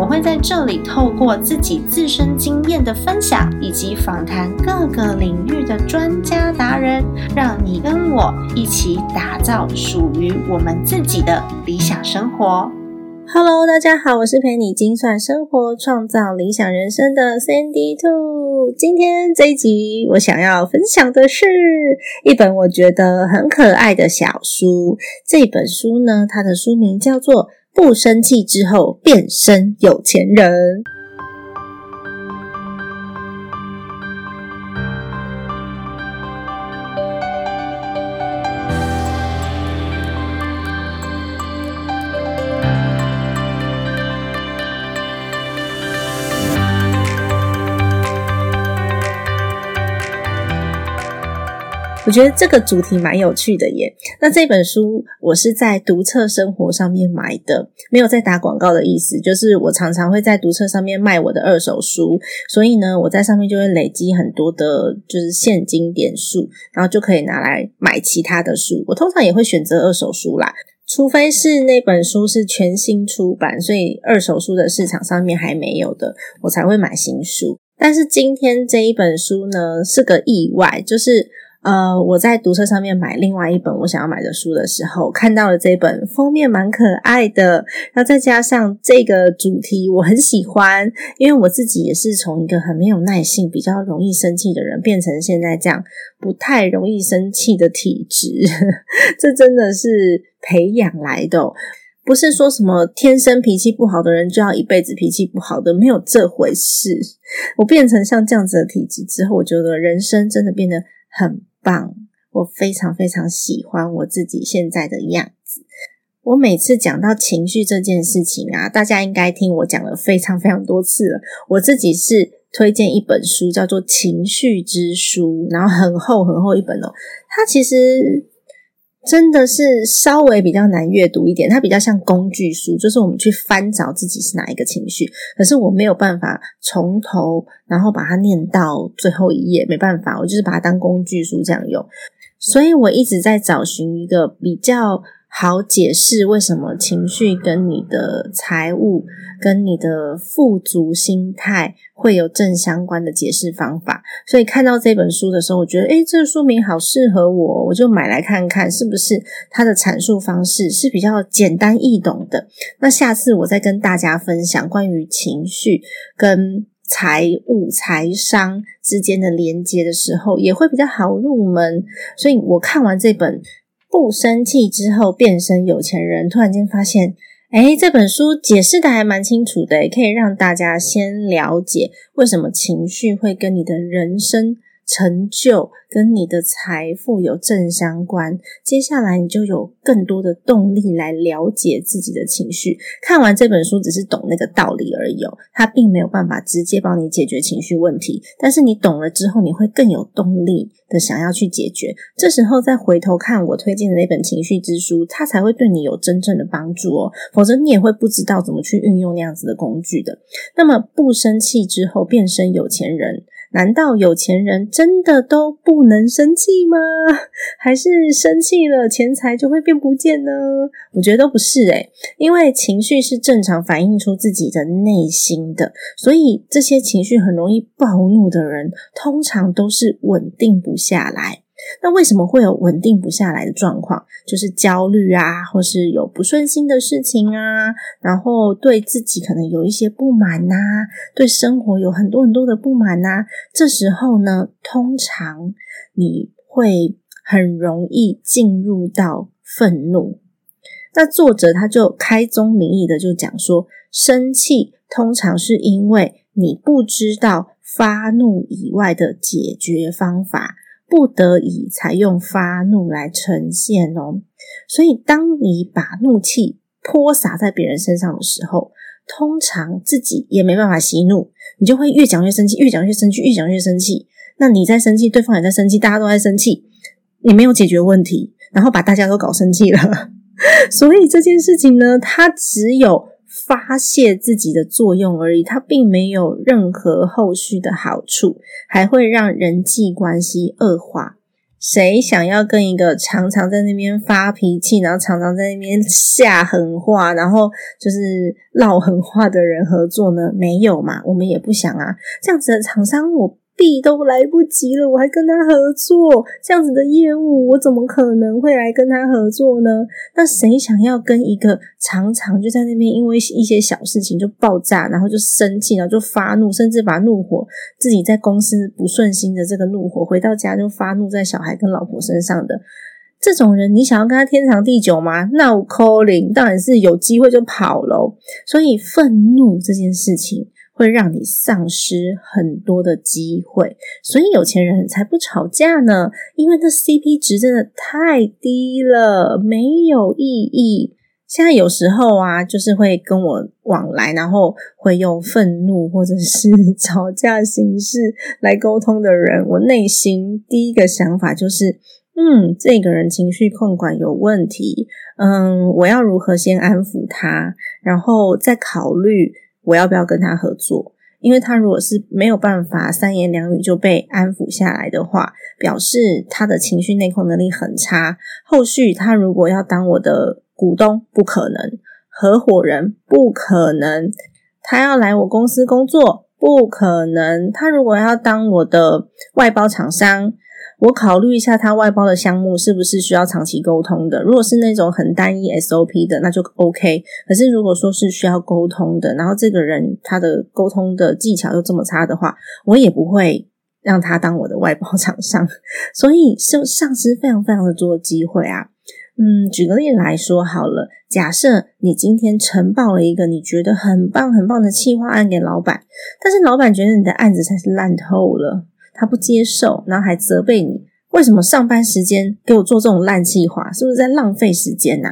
我会在这里透过自己自身经验的分享，以及访谈各个领域的专家达人，让你跟我一起打造属于我们自己的理想生活。Hello，大家好，我是陪你精算生活、创造理想人生的 Sandy Two。今天这一集，我想要分享的是一本我觉得很可爱的小书。这本书呢，它的书名叫做。不生气之后变身有钱人。我觉得这个主题蛮有趣的耶。那这本书我是在读册生活上面买的，没有在打广告的意思，就是我常常会在读册上面卖我的二手书，所以呢，我在上面就会累积很多的，就是现金点数，然后就可以拿来买其他的书。我通常也会选择二手书啦，除非是那本书是全新出版，所以二手书的市场上面还没有的，我才会买新书。但是今天这一本书呢，是个意外，就是。呃，我在读册上面买另外一本我想要买的书的时候，看到了这本封面蛮可爱的，然后再加上这个主题我很喜欢，因为我自己也是从一个很没有耐性、比较容易生气的人，变成现在这样不太容易生气的体质，这真的是培养来的，不是说什么天生脾气不好的人就要一辈子脾气不好的，没有这回事。我变成像这样子的体质之后，我觉得人生真的变得很。棒！我非常非常喜欢我自己现在的样子。我每次讲到情绪这件事情啊，大家应该听我讲了非常非常多次了。我自己是推荐一本书，叫做《情绪之书》，然后很厚很厚一本哦。它其实。真的是稍微比较难阅读一点，它比较像工具书，就是我们去翻找自己是哪一个情绪。可是我没有办法从头然后把它念到最后一页，没办法，我就是把它当工具书这样用。所以我一直在找寻一个比较。好解释为什么情绪跟你的财务、跟你的富足心态会有正相关的解释方法。所以看到这本书的时候，我觉得，诶，这个书名好适合我，我就买来看看，是不是它的阐述方式是比较简单易懂的。那下次我再跟大家分享关于情绪跟财务、财商之间的连接的时候，也会比较好入门。所以我看完这本。不生气之后变身有钱人，突然间发现，哎，这本书解释的还蛮清楚的，可以让大家先了解为什么情绪会跟你的人生。成就跟你的财富有正相关，接下来你就有更多的动力来了解自己的情绪。看完这本书只是懂那个道理而已，它并没有办法直接帮你解决情绪问题。但是你懂了之后，你会更有动力的想要去解决。这时候再回头看我推荐的那本情绪之书，它才会对你有真正的帮助哦。否则你也会不知道怎么去运用那样子的工具的。那么不生气之后变身有钱人。难道有钱人真的都不能生气吗？还是生气了钱财就会变不见呢？我觉得都不是诶，因为情绪是正常反映出自己的内心的，所以这些情绪很容易暴怒的人，通常都是稳定不下来。那为什么会有稳定不下来的状况？就是焦虑啊，或是有不顺心的事情啊，然后对自己可能有一些不满呐，对生活有很多很多的不满呐。这时候呢，通常你会很容易进入到愤怒。那作者他就开宗明义的就讲说，生气通常是因为你不知道发怒以外的解决方法。不得已才用发怒来呈现哦，所以当你把怒气泼洒在别人身上的时候，通常自己也没办法息怒，你就会越讲越生气，越讲越生气，越讲越生气。那你在生气，对方也在生气，大家都在生气，你没有解决问题，然后把大家都搞生气了。所以这件事情呢，它只有发泄自己的作用而已，它并没有任何后续的好处，还会让人际关系恶化。谁想要跟一个常常在那边发脾气，然后常常在那边下狠话，然后就是唠狠话的人合作呢？没有嘛，我们也不想啊。这样子的厂商，我。都来不及了，我还跟他合作这样子的业务，我怎么可能会来跟他合作呢？那谁想要跟一个常常就在那边因为一些小事情就爆炸，然后就生气，然后就发怒，甚至把怒火自己在公司不顺心的这个怒火回到家就发怒在小孩跟老婆身上的这种人，你想要跟他天长地久吗？那我 calling 当然是有机会就跑喽。所以愤怒这件事情。会让你丧失很多的机会，所以有钱人才不吵架呢，因为那 CP 值真的太低了，没有意义。现在有时候啊，就是会跟我往来，然后会用愤怒或者是 吵架形式来沟通的人，我内心第一个想法就是，嗯，这个人情绪控管有问题，嗯，我要如何先安抚他，然后再考虑。我要不要跟他合作？因为他如果是没有办法三言两语就被安抚下来的话，表示他的情绪内控能力很差。后续他如果要当我的股东，不可能；合伙人不可能；他要来我公司工作，不可能；他如果要当我的外包厂商。我考虑一下，他外包的项目是不是需要长期沟通的？如果是那种很单一 SOP 的，那就 OK。可是如果说是需要沟通的，然后这个人他的沟通的技巧又这么差的话，我也不会让他当我的外包厂商。所以是丧失非常非常的多机会啊。嗯，举个例来说好了，假设你今天呈报了一个你觉得很棒很棒的企划案给老板，但是老板觉得你的案子才是烂透了。他不接受，然后还责备你，为什么上班时间给我做这种烂计划？是不是在浪费时间呐？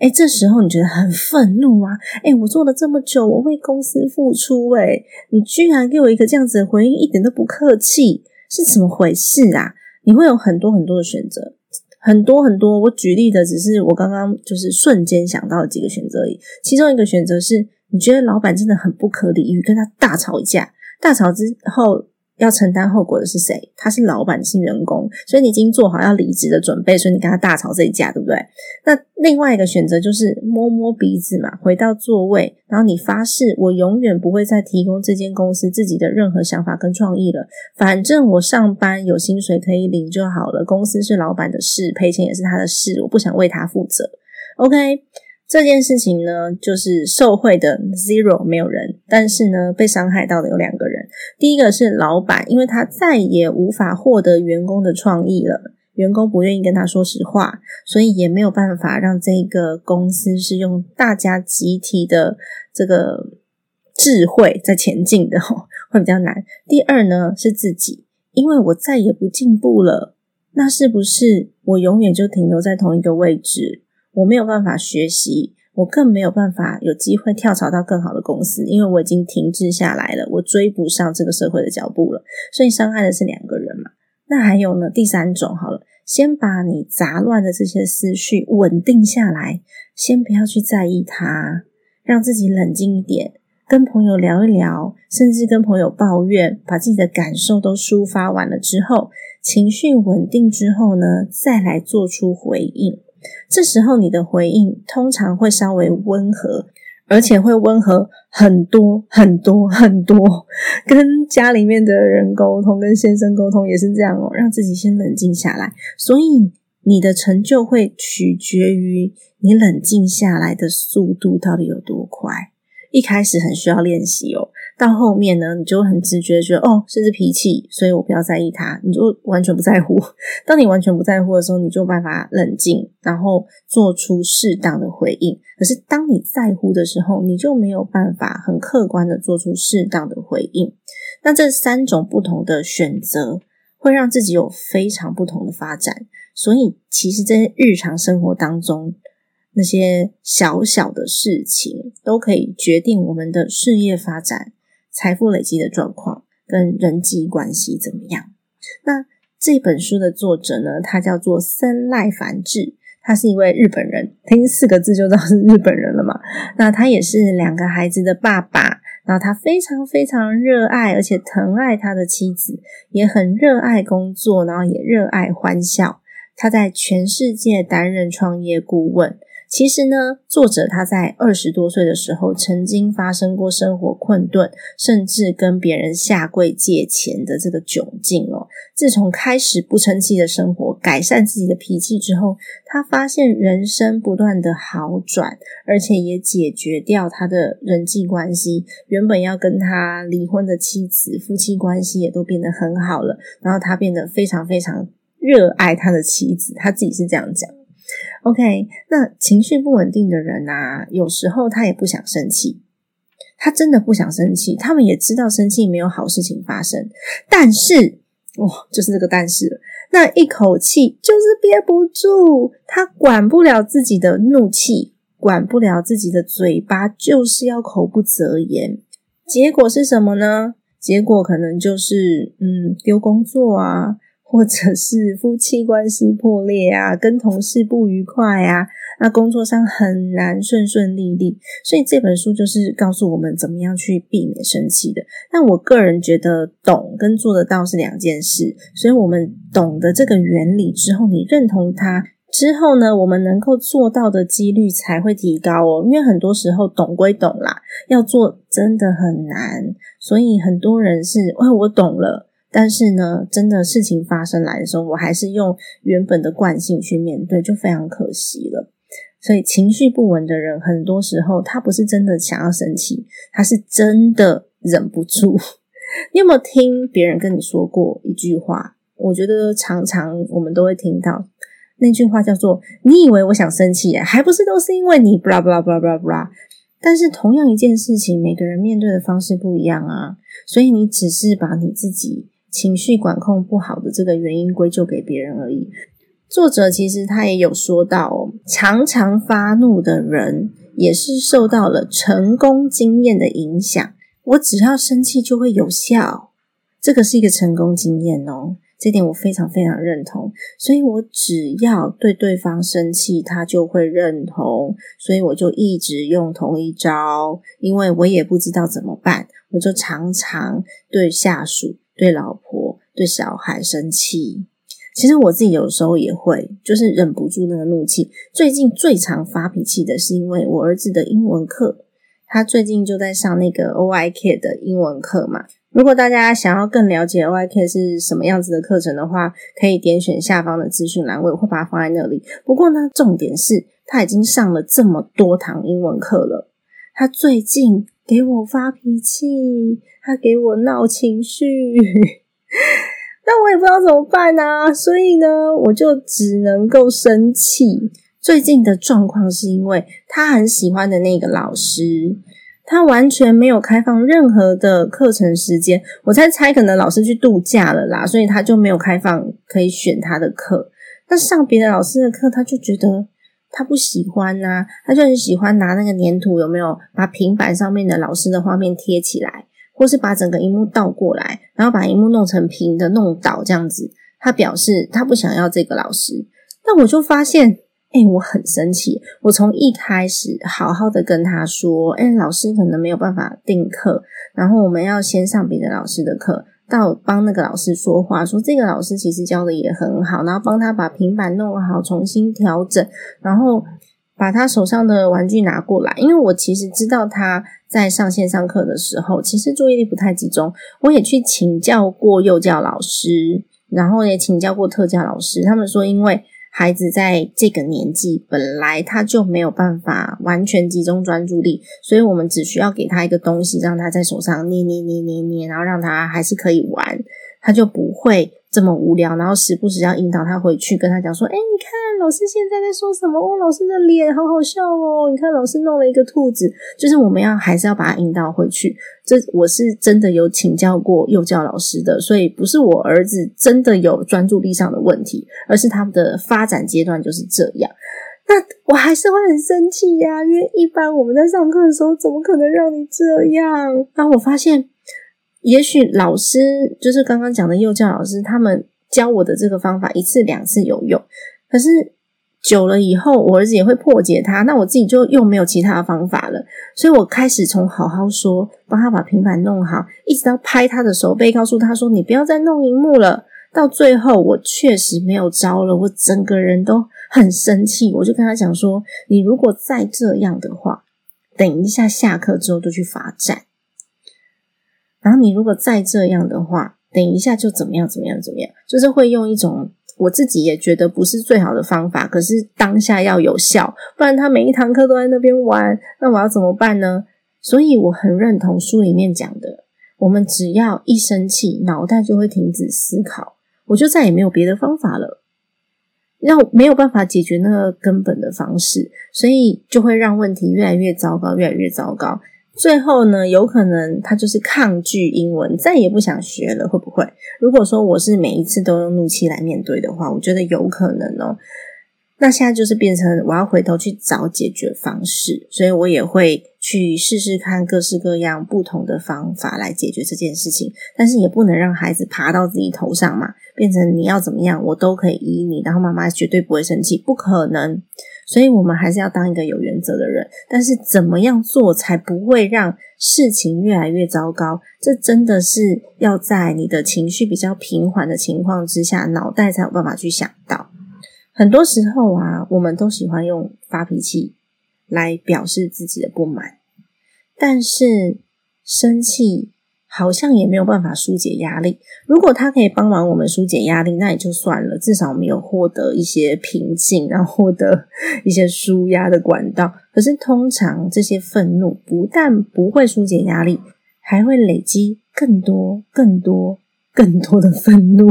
哎，这时候你觉得很愤怒啊？哎，我做了这么久，我为公司付出，哎，你居然给我一个这样子的回应，一点都不客气，是怎么回事啊？你会有很多很多的选择，很多很多。我举例的只是我刚刚就是瞬间想到的几个选择而已。其中一个选择是，你觉得老板真的很不可理喻，跟他大吵一架，大吵之后。要承担后果的是谁？他是老板，是员工，所以你已经做好要离职的准备，所以你跟他大吵这一架，对不对？那另外一个选择就是摸摸鼻子嘛，回到座位，然后你发誓，我永远不会再提供这间公司自己的任何想法跟创意了。反正我上班有薪水可以领就好了，公司是老板的事，赔钱也是他的事，我不想为他负责。OK。这件事情呢，就是受贿的 zero 没有人，但是呢，被伤害到的有两个人。第一个是老板，因为他再也无法获得员工的创意了，员工不愿意跟他说实话，所以也没有办法让这个公司是用大家集体的这个智慧在前进的，会比较难。第二呢，是自己，因为我再也不进步了，那是不是我永远就停留在同一个位置？我没有办法学习，我更没有办法有机会跳槽到更好的公司，因为我已经停滞下来了，我追不上这个社会的脚步了。所以伤害的是两个人嘛？那还有呢？第三种，好了，先把你杂乱的这些思绪稳定下来，先不要去在意它，让自己冷静一点，跟朋友聊一聊，甚至跟朋友抱怨，把自己的感受都抒发完了之后，情绪稳定之后呢，再来做出回应。这时候你的回应通常会稍微温和，而且会温和很多很多很多。跟家里面的人沟通，跟先生沟通也是这样哦，让自己先冷静下来。所以你的成就会取决于你冷静下来的速度到底有多快。一开始很需要练习哦。到后面呢，你就很直觉觉得哦，这是脾气，所以我不要在意他，你就完全不在乎。当你完全不在乎的时候，你就办法冷静，然后做出适当的回应。可是当你在乎的时候，你就没有办法很客观的做出适当的回应。那这三种不同的选择，会让自己有非常不同的发展。所以，其实，在日常生活当中，那些小小的事情，都可以决定我们的事业发展。财富累积的状况跟人际关系怎么样？那这本书的作者呢，他叫做森赖繁志，他是一位日本人，听四个字就知道是日本人了嘛。那他也是两个孩子的爸爸，然后他非常非常热爱而且疼爱他的妻子，也很热爱工作，然后也热爱欢笑。他在全世界担任创业顾问。其实呢，作者他在二十多岁的时候，曾经发生过生活困顿，甚至跟别人下跪借钱的这个窘境哦。自从开始不生气的生活，改善自己的脾气之后，他发现人生不断的好转，而且也解决掉他的人际关系。原本要跟他离婚的妻子，夫妻关系也都变得很好了。然后他变得非常非常热爱他的妻子，他自己是这样讲。OK，那情绪不稳定的人啊，有时候他也不想生气，他真的不想生气。他们也知道生气没有好事情发生，但是，哇，就是这个但是，那一口气就是憋不住，他管不了自己的怒气，管不了自己的嘴巴，就是要口不择言。结果是什么呢？结果可能就是，嗯，丢工作啊。或者是夫妻关系破裂啊，跟同事不愉快啊，那工作上很难顺顺利利，所以这本书就是告诉我们怎么样去避免生气的。但我个人觉得，懂跟做得到是两件事，所以我们懂得这个原理之后，你认同它之后呢，我们能够做到的几率才会提高哦。因为很多时候懂归懂啦，要做真的很难，所以很多人是，哎，我懂了。但是呢，真的事情发生来的时候，我还是用原本的惯性去面对，就非常可惜了。所以情绪不稳的人，很多时候他不是真的想要生气，他是真的忍不住。你有没有听别人跟你说过一句话？我觉得常常我们都会听到那句话，叫做“你以为我想生气，还不是都是因为你 blah blah blah blah blah”。但是同样一件事情，每个人面对的方式不一样啊，所以你只是把你自己。情绪管控不好的这个原因归咎给别人而已。作者其实他也有说到，常常发怒的人也是受到了成功经验的影响。我只要生气就会有效，这个是一个成功经验哦。这点我非常非常认同。所以我只要对对方生气，他就会认同。所以我就一直用同一招，因为我也不知道怎么办，我就常常对下属。对老婆、对小孩生气，其实我自己有时候也会，就是忍不住那个怒气。最近最常发脾气的是因为我儿子的英文课，他最近就在上那个 O I K 的英文课嘛。如果大家想要更了解 O I K 是什么样子的课程的话，可以点选下方的资讯栏，我会把它放在那里。不过呢，重点是他已经上了这么多堂英文课了，他最近。给我发脾气，他给我闹情绪，那我也不知道怎么办啊！所以呢，我就只能够生气。最近的状况是因为他很喜欢的那个老师，他完全没有开放任何的课程时间。我在猜，可能老师去度假了啦，所以他就没有开放可以选他的课。那上别的老师的课，他就觉得。他不喜欢呐，他就很喜欢拿那个粘土，有没有把平板上面的老师的画面贴起来，或是把整个荧幕倒过来，然后把荧幕弄成平的，弄倒这样子。他表示他不想要这个老师，但我就发现，哎，我很生气。我从一开始好好的跟他说，哎，老师可能没有办法订课，然后我们要先上别的老师的课。到帮那个老师说话，说这个老师其实教的也很好，然后帮他把平板弄好，重新调整，然后把他手上的玩具拿过来。因为我其实知道他在上线上课的时候，其实注意力不太集中。我也去请教过幼教老师，然后也请教过特教老师，他们说因为。孩子在这个年纪本来他就没有办法完全集中专注力，所以我们只需要给他一个东西，让他在手上捏捏捏捏捏，然后让他还是可以玩，他就不会。这么无聊，然后时不时要引导他回去，跟他讲说：“哎，你看老师现在在说什么？哦，老师的脸好好笑哦！你看老师弄了一个兔子。”就是我们要还是要把他引导回去。这我是真的有请教过幼教老师的，所以不是我儿子真的有专注力上的问题，而是他们的发展阶段就是这样。那我还是会很生气呀，因为一般我们在上课的时候，怎么可能让你这样？然后我发现。也许老师就是刚刚讲的幼教老师，他们教我的这个方法一次两次有用，可是久了以后，我儿子也会破解它，那我自己就又没有其他的方法了。所以我开始从好好说，帮他把平板弄好，一直到拍他的手背，告诉他说：“你不要再弄荧幕了。”到最后，我确实没有招了，我整个人都很生气。我就跟他讲说：“你如果再这样的话，等一下下课之后就去罚站。然后你如果再这样的话，等一下就怎么样怎么样怎么样，就是会用一种我自己也觉得不是最好的方法，可是当下要有效，不然他每一堂课都在那边玩，那我要怎么办呢？所以我很认同书里面讲的，我们只要一生气，脑袋就会停止思考。”我就再也没有别的方法了，让没有办法解决那个根本的方式，所以就会让问题越来越糟糕，越来越糟糕。最后呢，有可能他就是抗拒英文，再也不想学了，会不会？如果说我是每一次都用怒气来面对的话，我觉得有可能哦。那现在就是变成我要回头去找解决方式，所以我也会去试试看各式各样不同的方法来解决这件事情。但是也不能让孩子爬到自己头上嘛，变成你要怎么样，我都可以依你，然后妈妈绝对不会生气，不可能。所以我们还是要当一个有原则的人。但是怎么样做才不会让事情越来越糟糕？这真的是要在你的情绪比较平缓的情况之下，脑袋才有办法去想到。很多时候啊，我们都喜欢用发脾气来表示自己的不满，但是生气好像也没有办法疏解压力。如果它可以帮忙我们疏解压力，那也就算了，至少我们有获得一些平静，然后获得 一些舒压的管道。可是通常这些愤怒不但不会疏解压力，还会累积更多、更多、更多的愤怒。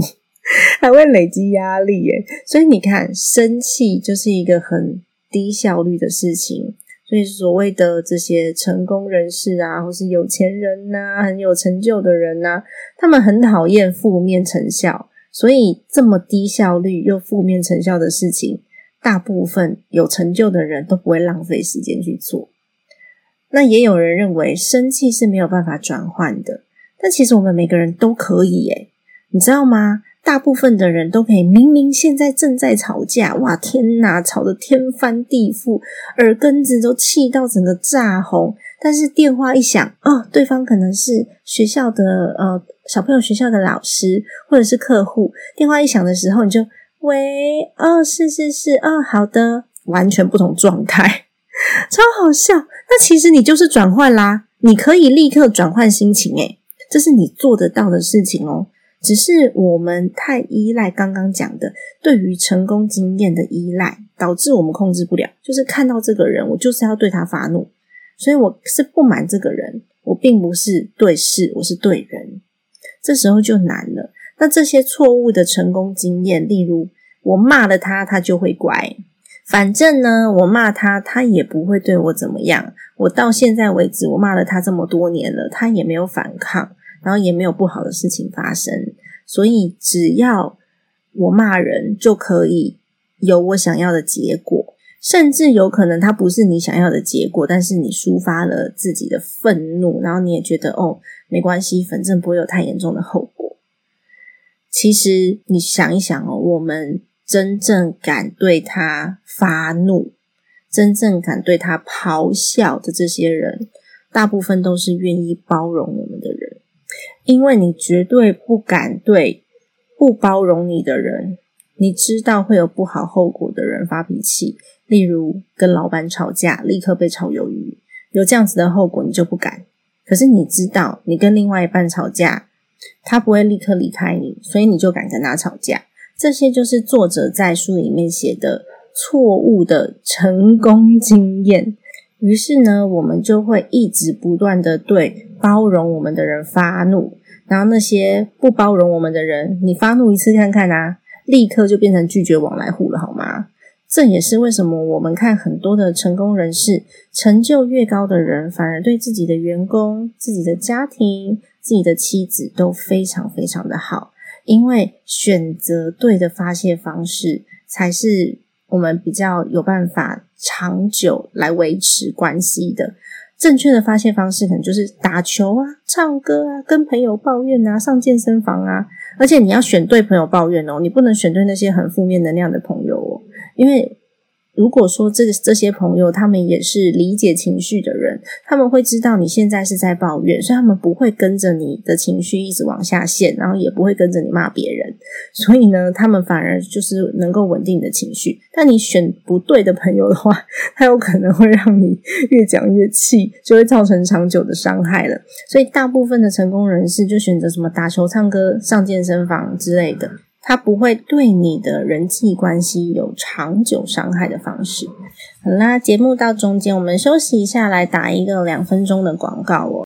还会累积压力耶，所以你看，生气就是一个很低效率的事情。所以所谓的这些成功人士啊，或是有钱人呐，很有成就的人呐，他们很讨厌负面成效。所以这么低效率又负面成效的事情，大部分有成就的人都不会浪费时间去做。那也有人认为生气是没有办法转换的，但其实我们每个人都可以耶，你知道吗？大部分的人都可以，明明现在正在吵架，哇天哪，吵得天翻地覆，耳根子都气到整个炸红。但是电话一响，哦，对方可能是学校的呃小朋友学校的老师，或者是客户。电话一响的时候，你就喂，哦，是是是，哦，好的，完全不同状态，超好笑。那其实你就是转换啦，你可以立刻转换心情，诶这是你做得到的事情哦。只是我们太依赖刚刚讲的对于成功经验的依赖，导致我们控制不了。就是看到这个人，我就是要对他发怒，所以我是不满这个人，我并不是对事，我是对人。这时候就难了。那这些错误的成功经验，例如我骂了他，他就会乖。反正呢，我骂他，他也不会对我怎么样。我到现在为止，我骂了他这么多年了，他也没有反抗。然后也没有不好的事情发生，所以只要我骂人就可以有我想要的结果，甚至有可能它不是你想要的结果，但是你抒发了自己的愤怒，然后你也觉得哦没关系，反正不会有太严重的后果。其实你想一想哦，我们真正敢对他发怒、真正敢对他咆哮的这些人，大部分都是愿意包容我们的人。因为你绝对不敢对不包容你的人，你知道会有不好后果的人发脾气，例如跟老板吵架，立刻被炒鱿鱼，有这样子的后果，你就不敢。可是你知道，你跟另外一半吵架，他不会立刻离开你，所以你就敢跟他吵架。这些就是作者在书里面写的错误的成功经验。于是呢，我们就会一直不断的对包容我们的人发怒，然后那些不包容我们的人，你发怒一次看看啊，立刻就变成拒绝往来户了，好吗？这也是为什么我们看很多的成功人士，成就越高的人，反而对自己的员工、自己的家庭、自己的妻子都非常非常的好，因为选择对的发泄方式才是。我们比较有办法长久来维持关系的，正确的发泄方式可能就是打球啊、唱歌啊、跟朋友抱怨啊、上健身房啊。而且你要选对朋友抱怨哦，你不能选对那些很负面能量的朋友哦，因为。如果说这这些朋友他们也是理解情绪的人，他们会知道你现在是在抱怨，所以他们不会跟着你的情绪一直往下陷，然后也不会跟着你骂别人。所以呢，他们反而就是能够稳定你的情绪。但你选不对的朋友的话，他有可能会让你越讲越气，就会造成长久的伤害了。所以大部分的成功人士就选择什么打球、唱歌、上健身房之类的。它不会对你的人际关系有长久伤害的方式。好啦，节目到中间，我们休息一下，来打一个两分钟的广告哦。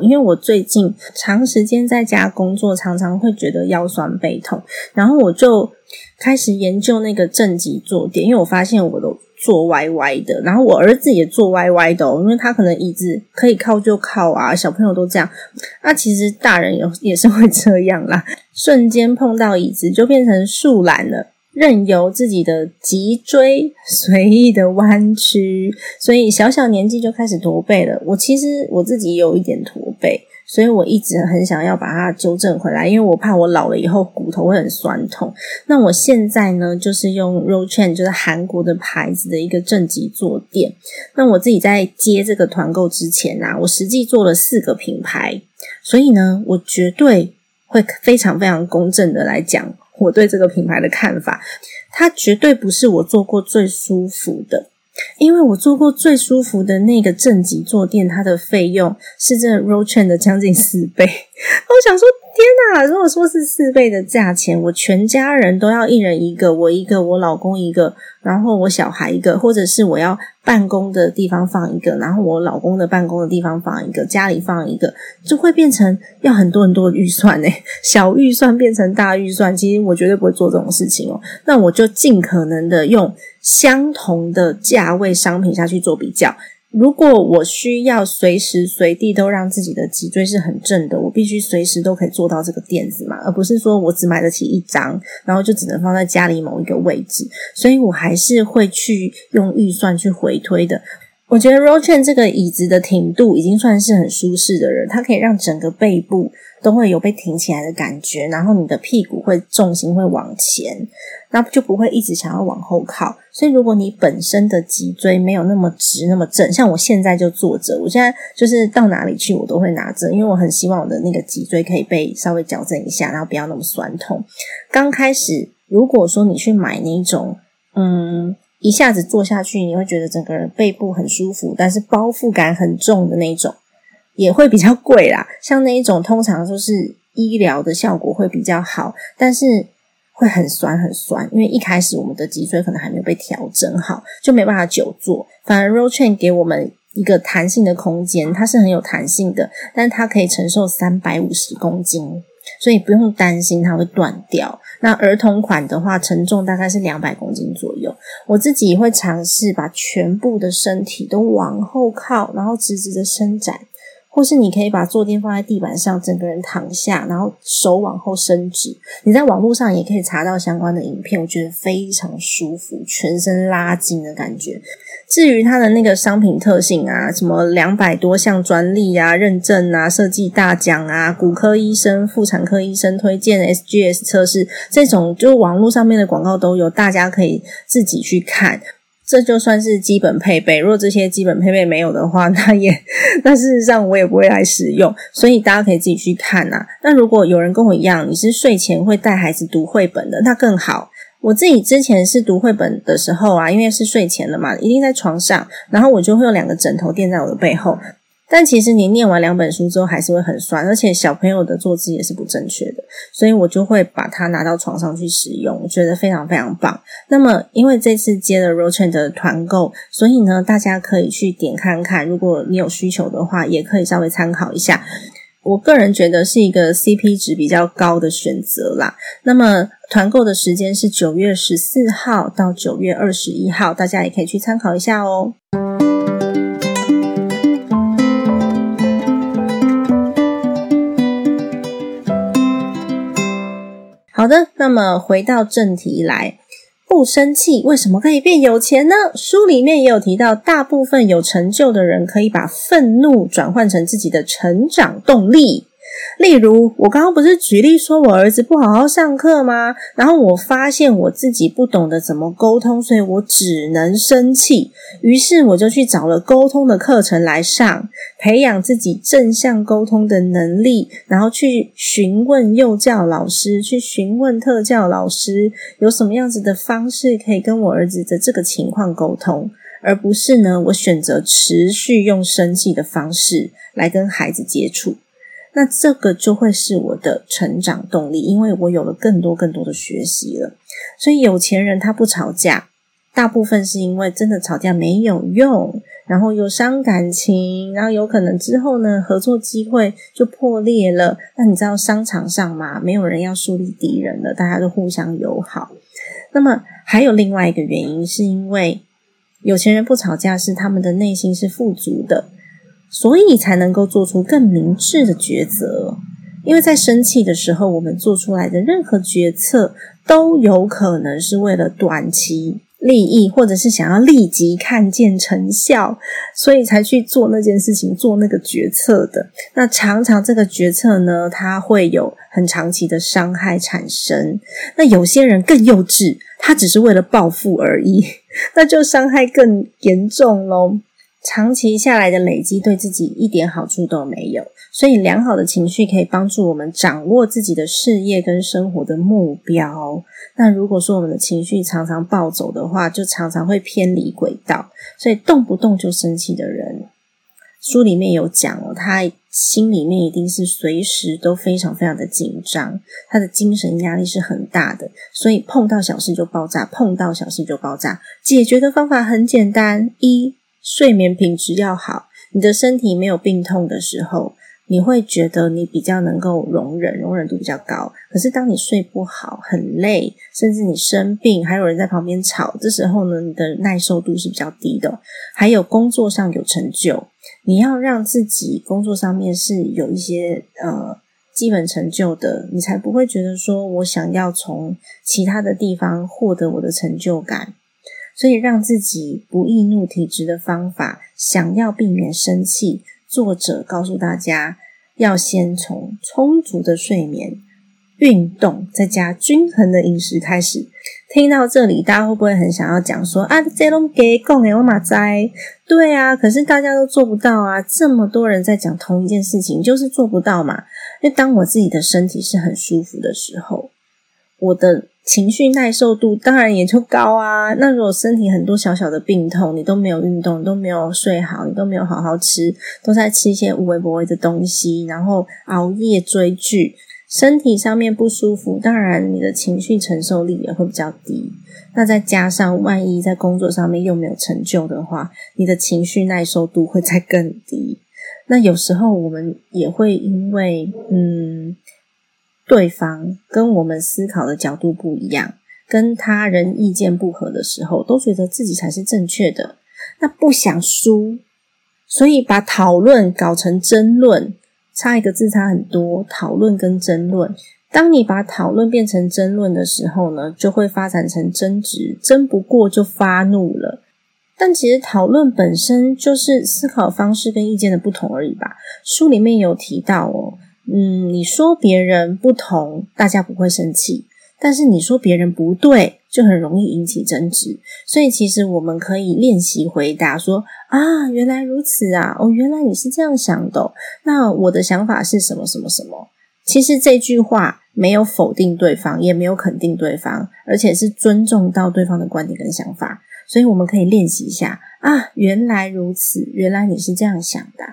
因为我最近长时间在家工作，常常会觉得腰酸背痛，然后我就开始研究那个正脊坐垫，因为我发现我的。坐歪歪的，然后我儿子也坐歪歪的哦，因为他可能椅子可以靠就靠啊，小朋友都这样。那其实大人有也是会这样啦，瞬间碰到椅子就变成树懒了，任由自己的脊椎随意的弯曲，所以小小年纪就开始驼背了。我其实我自己有一点驼背。所以我一直很想要把它纠正回来，因为我怕我老了以后骨头会很酸痛。那我现在呢，就是用 r o c h a n 就是韩国的牌子的一个正极坐垫。那我自己在接这个团购之前啊，我实际做了四个品牌，所以呢，我绝对会非常非常公正的来讲我对这个品牌的看法。它绝对不是我做过最舒服的。因为我坐过最舒服的那个正极坐垫，它的费用是这 r o c h a n 的将近四倍。我想说。天呐！如果说是四倍的价钱，我全家人都要一人一个，我一个，我老公一个，然后我小孩一个，或者是我要办公的地方放一个，然后我老公的办公的地方放一个，家里放一个，就会变成要很多很多的预算呢。小预算变成大预算，其实我绝对不会做这种事情哦。那我就尽可能的用相同的价位商品下去做比较。如果我需要随时随地都让自己的脊椎是很正的，我必须随时都可以做到这个垫子嘛，而不是说我只买得起一张，然后就只能放在家里某一个位置。所以我还是会去用预算去回推的。我觉得 r o c h a n 这个椅子的挺度已经算是很舒适的人，它可以让整个背部。都会有被挺起来的感觉，然后你的屁股会重心会往前，那就不会一直想要往后靠。所以如果你本身的脊椎没有那么直那么正，像我现在就坐着，我现在就是到哪里去我都会拿着，因为我很希望我的那个脊椎可以被稍微矫正一下，然后不要那么酸痛。刚开始如果说你去买那种，嗯，一下子坐下去你会觉得整个人背部很舒服，但是包覆感很重的那种。也会比较贵啦，像那一种通常就是医疗的效果会比较好，但是会很酸很酸，因为一开始我们的脊椎可能还没有被调整好，就没办法久坐。反而 rochain 给我们一个弹性的空间，它是很有弹性的，但它可以承受三百五十公斤，所以不用担心它会断掉。那儿童款的话，承重大概是两百公斤左右。我自己会尝试把全部的身体都往后靠，然后直直的伸展。或是你可以把坐垫放在地板上，整个人躺下，然后手往后伸直。你在网络上也可以查到相关的影片，我觉得非常舒服，全身拉筋的感觉。至于它的那个商品特性啊，什么两百多项专利啊、认证啊、设计大奖啊、骨科医生、妇产科医生推荐 SGS 测试，这种就网络上面的广告都有，大家可以自己去看。这就算是基本配备，如果这些基本配备没有的话，那也那事实上我也不会来使用，所以大家可以自己去看呐。那如果有人跟我一样，你是睡前会带孩子读绘本的，那更好。我自己之前是读绘本的时候啊，因为是睡前的嘛，一定在床上，然后我就会有两个枕头垫在我的背后。但其实你念完两本书之后还是会很酸，而且小朋友的坐姿也是不正确的，所以我就会把它拿到床上去使用，我觉得非常非常棒。那么因为这次接了 r o c h a n 的团购，所以呢大家可以去点看看，如果你有需求的话，也可以稍微参考一下。我个人觉得是一个 CP 值比较高的选择啦。那么团购的时间是九月十四号到九月二十一号，大家也可以去参考一下哦。那么回到正题来，不生气为什么可以变有钱呢？书里面也有提到，大部分有成就的人可以把愤怒转换成自己的成长动力。例如，我刚刚不是举例说我儿子不好好上课吗？然后我发现我自己不懂得怎么沟通，所以我只能生气。于是我就去找了沟通的课程来上，培养自己正向沟通的能力，然后去询问幼教老师，去询问特教老师，有什么样子的方式可以跟我儿子的这个情况沟通，而不是呢，我选择持续用生气的方式来跟孩子接触。那这个就会是我的成长动力，因为我有了更多更多的学习了。所以有钱人他不吵架，大部分是因为真的吵架没有用，然后又伤感情，然后有可能之后呢合作机会就破裂了。那你知道商场上嘛，没有人要树立敌人了，大家都互相友好。那么还有另外一个原因，是因为有钱人不吵架，是他们的内心是富足的。所以才能够做出更明智的抉择，因为在生气的时候，我们做出来的任何决策都有可能是为了短期利益，或者是想要立即看见成效，所以才去做那件事情、做那个决策的。那常常这个决策呢，它会有很长期的伤害产生。那有些人更幼稚，他只是为了报复而已，那就伤害更严重喽。长期下来的累积，对自己一点好处都没有。所以，良好的情绪可以帮助我们掌握自己的事业跟生活的目标。那如果说我们的情绪常常暴走的话，就常常会偏离轨道。所以，动不动就生气的人，书里面有讲哦，他心里面一定是随时都非常非常的紧张，他的精神压力是很大的。所以，碰到小事就爆炸，碰到小事就爆炸。解决的方法很简单：一。睡眠品质要好，你的身体没有病痛的时候，你会觉得你比较能够容忍，容忍度比较高。可是当你睡不好、很累，甚至你生病，还有人在旁边吵，这时候呢，你的耐受度是比较低的。还有工作上有成就，你要让自己工作上面是有一些呃基本成就的，你才不会觉得说我想要从其他的地方获得我的成就感。所以，让自己不易怒体质的方法，想要避免生气，作者告诉大家，要先从充足的睡眠、运动，再加均衡的饮食开始。听到这里，大家会不会很想要讲说啊，这拢给讲诶，我马在对啊，可是大家都做不到啊，这么多人在讲同一件事情，就是做不到嘛。因为当我自己的身体是很舒服的时候，我的。情绪耐受度当然也就高啊。那如果身体很多小小的病痛，你都没有运动，你都没有睡好，你都没有好好吃，都在吃一些无微不微的东西，然后熬夜追剧，身体上面不舒服，当然你的情绪承受力也会比较低。那再加上万一在工作上面又没有成就的话，你的情绪耐受度会再更低。那有时候我们也会因为嗯。对方跟我们思考的角度不一样，跟他人意见不合的时候，都觉得自己才是正确的，那不想输，所以把讨论搞成争论，差一个字差很多。讨论跟争论，当你把讨论变成争论的时候呢，就会发展成争执，争不过就发怒了。但其实讨论本身就是思考方式跟意见的不同而已吧。书里面有提到哦。嗯，你说别人不同，大家不会生气；但是你说别人不对，就很容易引起争执。所以，其实我们可以练习回答说：“啊，原来如此啊！哦，原来你是这样想的。那我的想法是什么？什么什么？”其实这句话没有否定对方，也没有肯定对方，而且是尊重到对方的观点跟想法。所以，我们可以练习一下：“啊，原来如此，原来你是这样想的。”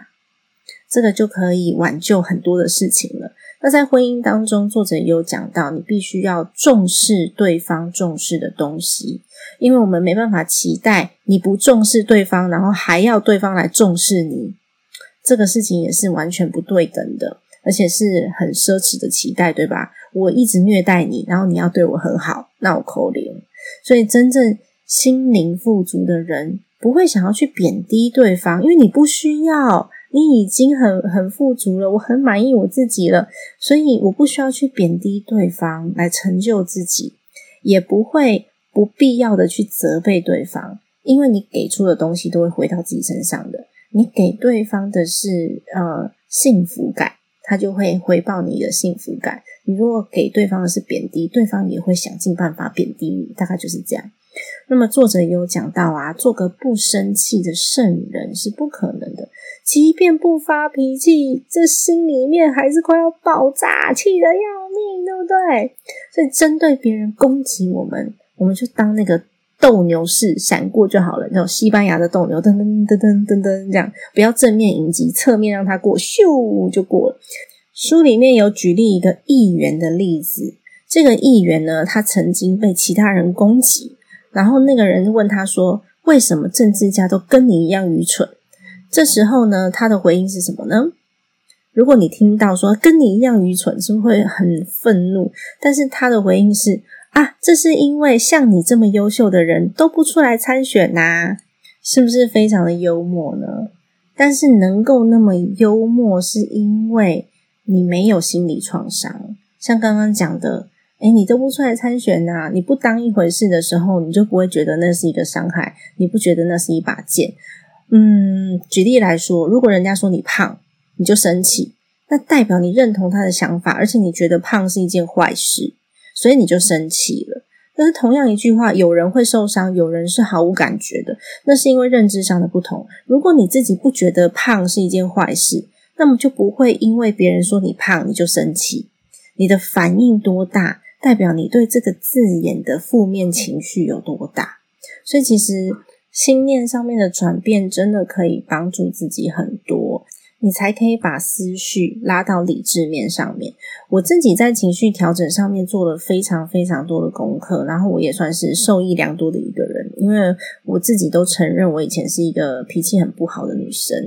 这个就可以挽救很多的事情了。那在婚姻当中，作者也有讲到，你必须要重视对方重视的东西，因为我们没办法期待你不重视对方，然后还要对方来重视你，这个事情也是完全不对等的，而且是很奢侈的期待，对吧？我一直虐待你，然后你要对我很好，那我扣零。所以，真正心灵富足的人不会想要去贬低对方，因为你不需要。你已经很很富足了，我很满意我自己了，所以我不需要去贬低对方来成就自己，也不会不必要的去责备对方，因为你给出的东西都会回到自己身上的。你给对方的是呃幸福感，他就会回报你的幸福感。你如果给对方的是贬低，对方也会想尽办法贬低你，大概就是这样。那么作者也有讲到啊，做个不生气的圣人是不可能的，即便不发脾气，这心里面还是快要爆炸，气得要命，对不对？所以针对别人攻击我们，我们就当那个斗牛士闪过就好了，那种西班牙的斗牛，噔噔噔噔噔噔这样，不要正面迎击，侧面让他过，咻就过了。书里面有举例一个议员的例子，这个议员呢，他曾经被其他人攻击。然后那个人问他说：“为什么政治家都跟你一样愚蠢？”这时候呢，他的回应是什么呢？如果你听到说跟你一样愚蠢，是不是会很愤怒？但是他的回应是：“啊，这是因为像你这么优秀的人都不出来参选呐，是不是非常的幽默呢？但是能够那么幽默，是因为你没有心理创伤，像刚刚讲的。”哎，你都不出来参选呐？你不当一回事的时候，你就不会觉得那是一个伤害，你不觉得那是一把剑。嗯，举例来说，如果人家说你胖，你就生气，那代表你认同他的想法，而且你觉得胖是一件坏事，所以你就生气了。但是同样一句话，有人会受伤，有人是毫无感觉的，那是因为认知上的不同。如果你自己不觉得胖是一件坏事，那么就不会因为别人说你胖你就生气，你的反应多大？代表你对这个字眼的负面情绪有多大？所以其实心念上面的转变，真的可以帮助自己很多。你才可以把思绪拉到理智面上面。我自己在情绪调整上面做了非常非常多的功课，然后我也算是受益良多的一个人。因为我自己都承认，我以前是一个脾气很不好的女生，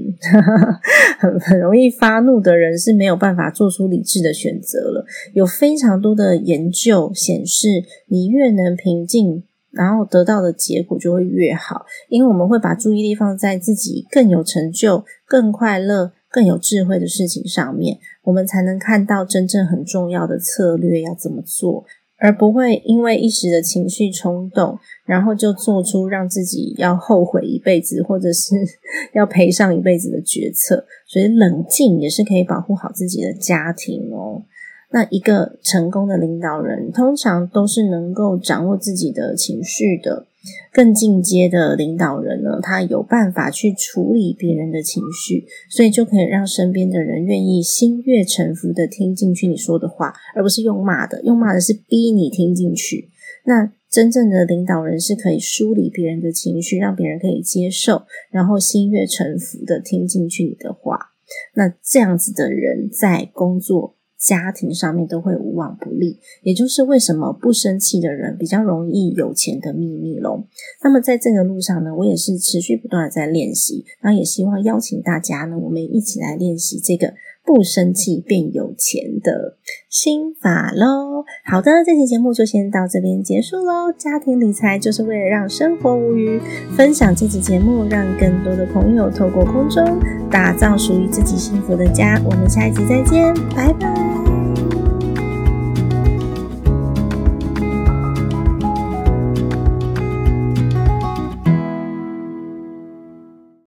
很 很容易发怒的人是没有办法做出理智的选择了。有非常多的研究显示，你越能平静。然后得到的结果就会越好，因为我们会把注意力放在自己更有成就、更快乐、更有智慧的事情上面，我们才能看到真正很重要的策略要怎么做，而不会因为一时的情绪冲动，然后就做出让自己要后悔一辈子，或者是 要赔上一辈子的决策。所以冷静也是可以保护好自己的家庭哦。那一个成功的领导人，通常都是能够掌握自己的情绪的。更进阶的领导人呢，他有办法去处理别人的情绪，所以就可以让身边的人愿意心悦诚服的听进去你说的话，而不是用骂的。用骂的是逼你听进去。那真正的领导人是可以梳理别人的情绪，让别人可以接受，然后心悦诚服的听进去你的话。那这样子的人在工作。家庭上面都会无往不利，也就是为什么不生气的人比较容易有钱的秘密喽。那么在这个路上呢，我也是持续不断的在练习，然后也希望邀请大家呢，我们一起来练习这个不生气变有钱的心法喽。好的，这期节目就先到这边结束喽。家庭理财就是为了让生活无虞，分享这期节目，让更多的朋友透过空中打造属于自己幸福的家。我们下一集再见，拜拜。